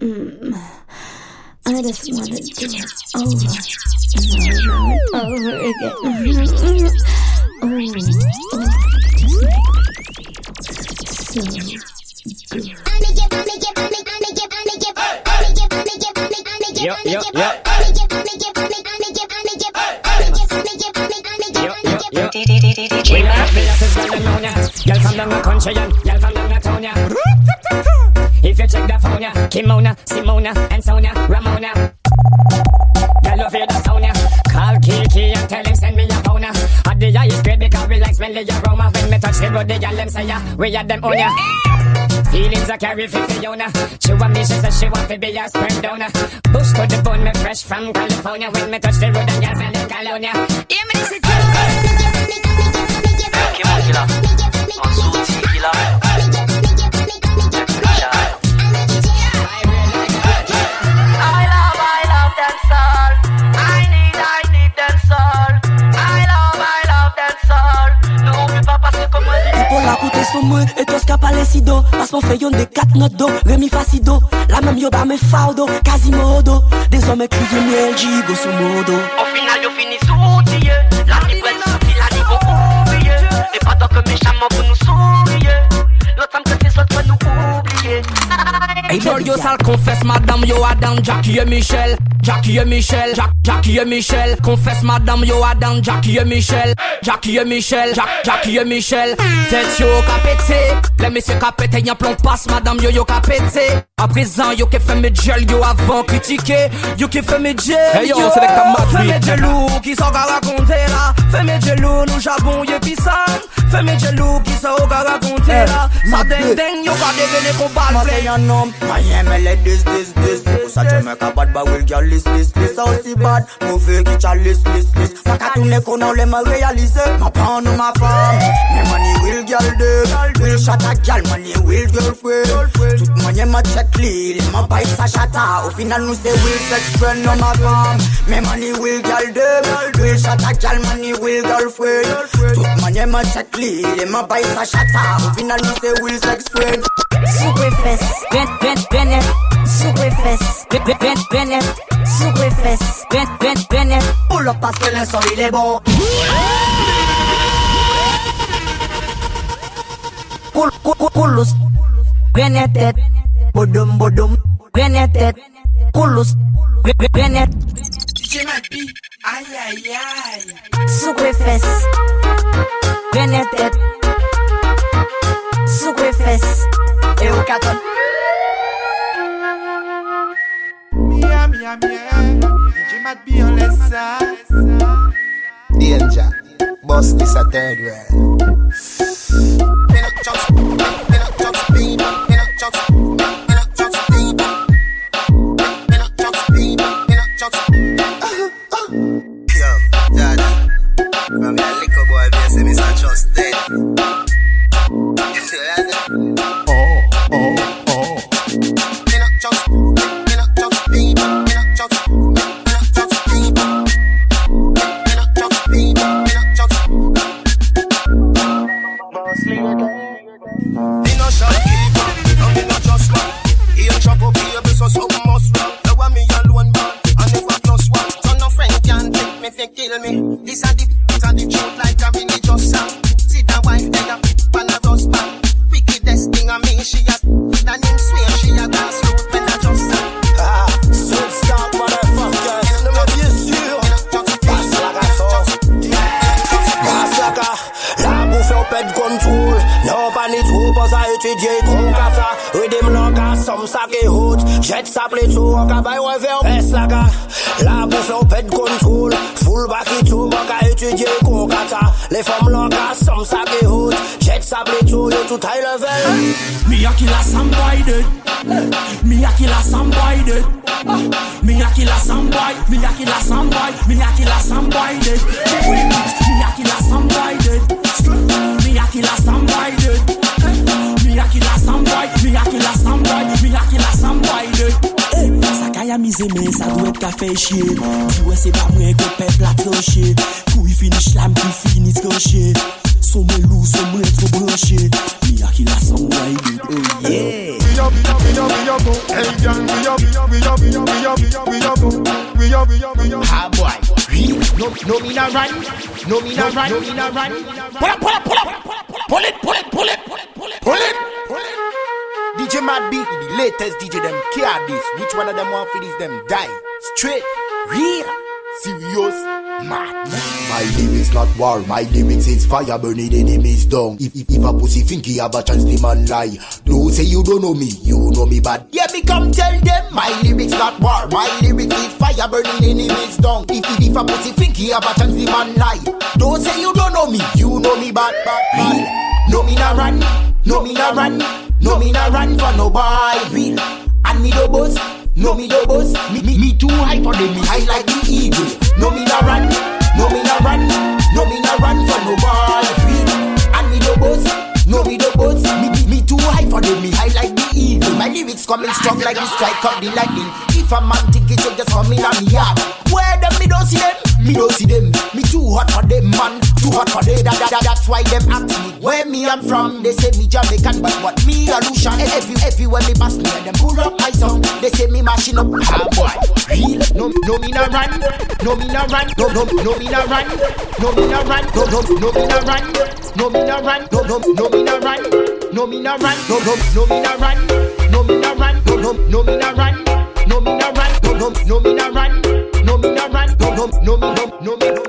Mm. I just want to do it over and over and over again. Mm. Oh, oh, just make it feel so good. Yo, yo, yo. DJ Matt. Girl from down the country and girl from You yeah. Kimona, Simona, and Sonia, Ramona. Girl, you hear the yeah. Call Kiki and tell him send me a yeah. At the is great because we like smelly aroma. When me touch the road, the girl them say, yeah. We are them on, yeah. Feelings I carry for Fiona. She want me, she says she want to be a sperm donor. Bush to the bone, me fresh from California. When me touch the road, and girl fell in Colonia. Hear me, this is killer. Mansuti killer. Do Parce qu'on fait yon des quatre notes do Rémi Facido La même yo ba me faudo Quasimodo Des hommes criés miel gigo sous modo Au final, yo fini soutillé. La vie prête sortie, la vie qu'on oublier. Et pas que méchamment pour nous sourire. L'autre femme que tes autres pour nous oublier. Hey girl, yo sale confesse madame, yo Adam, Jackie et Michel Jackie et Michel, Jack, Jackie et Michel, confesse madame yo Adam, Jackie et Michel, Jackie et Michel, Jack, Jackie et Michel, tête yo capété, les messieurs capété, y'en plomb passe madame yo yo capété, à présent yo qui fait mes gels yo avant critiquer, yo qui fait mes gels, hey yo, c'est avec ta Fais mes gelous qui s'en va raconter là, fais mes gelous nous jabon yo pisane, fais mes gelous qui s'en va raconter là, ça ding ding yo va devenir qu'on parle, Moi c'est un homme, moi j'aime les 10 10 10 yes, a Jamaica bad but will girl list list list. How see bad, mou ve ki cha list list list. Faka tou ne konan le ma realize My pound on my farm. My money will girl de Will shot a gal money will girl fwe Took money, ma check li Le ma bay sa chata Ou final nou se will sex friend on my farm. My money will girl de Will shot a gal money will girl fwe Took money, ma check li Le ma bay sa chata Ou final nou se will sex friend. Super fest, ven, ven, Superfest, ven, ven, ven, por los pasteles hoy levo. Cul, cul, culus, venetet, bodum, bodum, venetet, culus, venet. DJ Mapi, ay, ay, ay. Superfest, venetet, Superfest, Eucaton. Mia, mia. Eh? DJ Matt be on less side. Danger. Bust this a third. Yo, tout high level Me a kill a somebody dead Me a kill a somebody dead Me a kill a somebody Me a kill a somebody Me a kill a somebody dead Me a kill a somebody dead Me a kill a somebody dead Me a kill a somebody Me a kill a somebody Me a kill a somebody dead Sakay a mize men, sa dwe ka fe chye Diwe se ba mwen ke pep la tranche Kou yi finish la mkou finis goshe Son mwen lou, son mwen tro branche Mi a kill a some boy did. Oh yeah. We up, we up, we up, we up. Hey, girl, we up, we up, we up, we up, we up, we up, we up. We up, we up, we up. Ah boy, no, no me not run, no me not run, no me not run. Pull up, pull up, pull up, pull it, pull it, pull it, pull it, pull it, pull it, pull it. DJ Mad Beat, the latest DJ them care this. Which one of them want for this them die? Straight, real, serious, My lyrics not war, my lyrics is fire burning enemies down. If, if, if a pussy think he have a chance, the man lie. Don't say you don't know me, you know me bad. Yeah, me come tell them, my lyrics not war, my lyrics is fire burning enemies down. If, if, if a pussy think he have a chance, the man lie. Don't say you don't know me, you know me bad, bad, bad. No me not run, no me not run, no me not run for no boy real. And me do boss, no me do boss. Me, me, me too high for them, me high like the eagle. No me not run, no me not run, no me not run for no boy real. And me do boss, no me do boss. Me, me, me too high for them, me high like the eagle. My lyrics coming strong like the strike of the lightning. If a man think it, you just come in on me yard. Where them me don't see them, me don't see them. Me too hot for them, man. Too hot for them. That, that, that, that's why them ask me where me I'm from. They say me Jamaican, but what me a Lucian. Every everywhere me pass me, them pull up my song. They say me mashing up. Ah boy, real. No, no me not run. No me not run. No, no, no me not run. No me not run. No, no, no me not run. No me not run. No, no, no me not run. No me not run. No, no, no me not run. No me not run. No, no, no me not run. No me not run. No, no, no me. No run. No, no, no no, no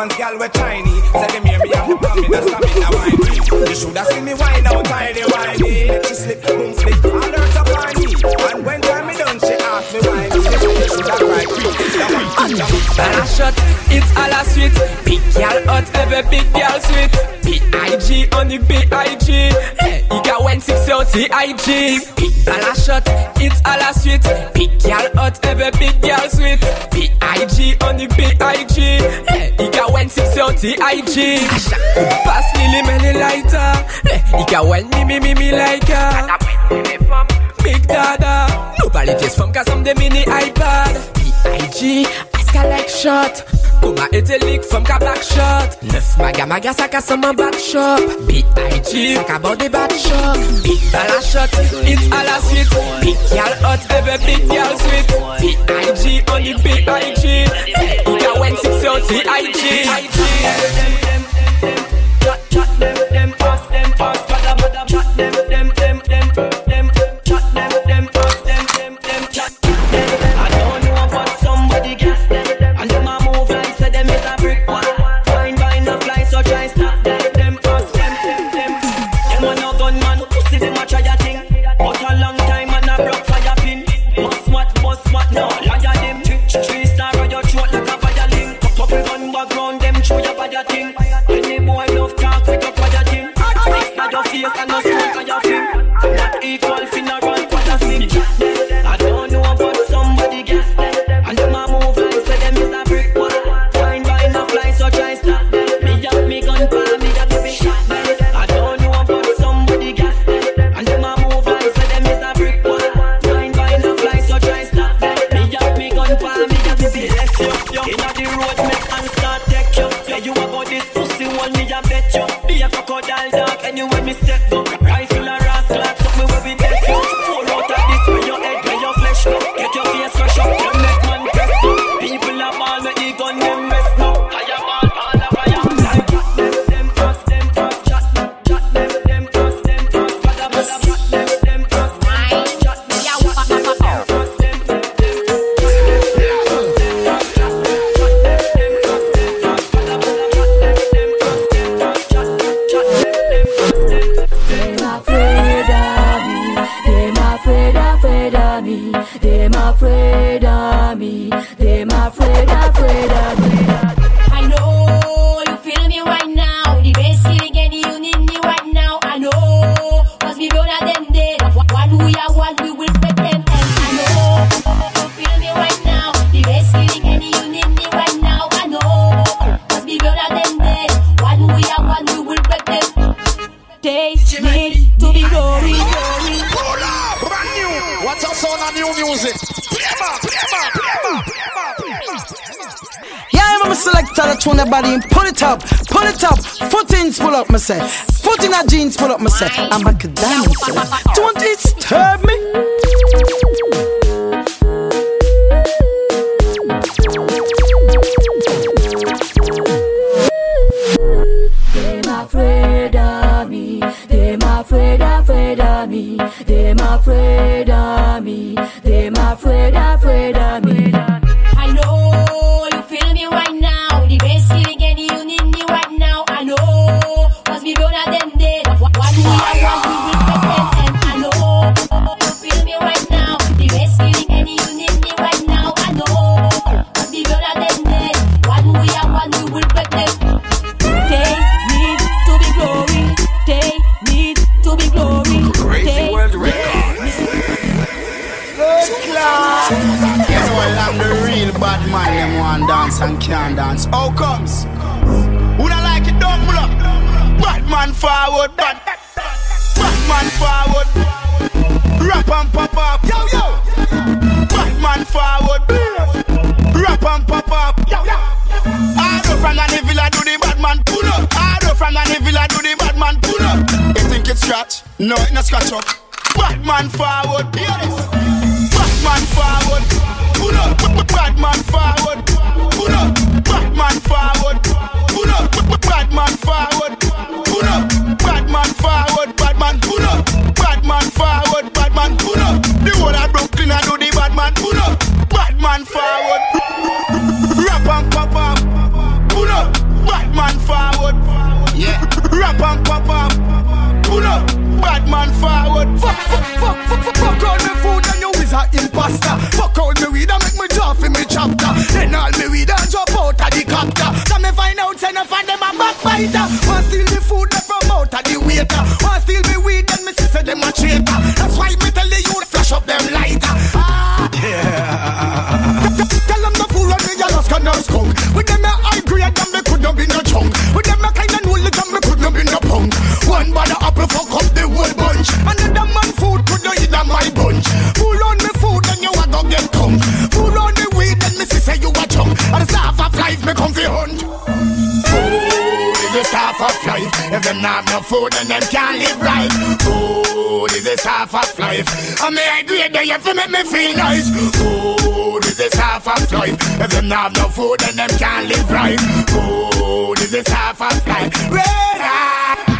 the ones, gal were tiny. Say them hear me have to come in and stamina me. You shoulda seen me wine out tiny whiny. Let she slip, boom slip, alert up on me. And when time me done, she ask me why me. Shot, it's a la suite. Big gal hot, every big gal sweet. B.I.G. on the B.I.G. Hey, you got one six T.I.G. Big bala shot, it's a la suite. Big gal hot, every big gal sweet. B.I.G. on the B.I.G. Hey, you got one six T.I.G. Pass Lily Melly lighter. Hey, you got one me me me me like her. Big dada Nobody cares from cause I'm the mini iPad B.I.G. Ask her like shot était leak from ka black shot Neuf maga maga ça casse mon back shop B.I.G. Ça cabot des bad shop Big bala shot à la suite Big gal hot Every big gal sweet B.I.G. on the B.I.G. Hey, you got one six yo T.I.G. Any boy Sound of new music? Play ma, play. Yeah, I'm a selector that tune the body and pull it up, pull it up. Foot in, pull up, my say. Foot in a jeans, pull up, my say. I'm a good diamond, say. Don't disturb me. Afraid, afraid of me. Them afraid of me. Them afraid, afraid of me. And can't dance. How comes? Who don't like it? Don't pull up. Bad man forward, bad. Bad forward. Rap and pop up. Yo yo. Bad man forward. Rap and pop up. Yo yo. I do from the villa do the bad man pull up. I do from the villa do the bad man pull up. You think it's scratch? No, it not scratch up. Bad man forward. Hear this. Bad forward. Pull up. Bad man forward. Pull up. Bad man forward. Pull up. Bad man forward. Pull up. Bad man forward. Bad man pull up. Bad man forward. Bad man pull up. The whole Bad man forward. Fuck, fuck, fuck, fuck, fuck, fuck all me food and you is a imposter. Fuck all me weed and make me drop in me chapter. Then all me weed and drop out of the copter. So me find out say no find them a backbiter. Want steal the food that from out of the waiter. Want steal me weed and me say them a traitor. That's why me them not have no food then them can't live right. Food is the half of life. And me I agree that you fi make me feel nice. Food is the half of life. If them not have no food then them can't live right. Food is the half of life. Red eye.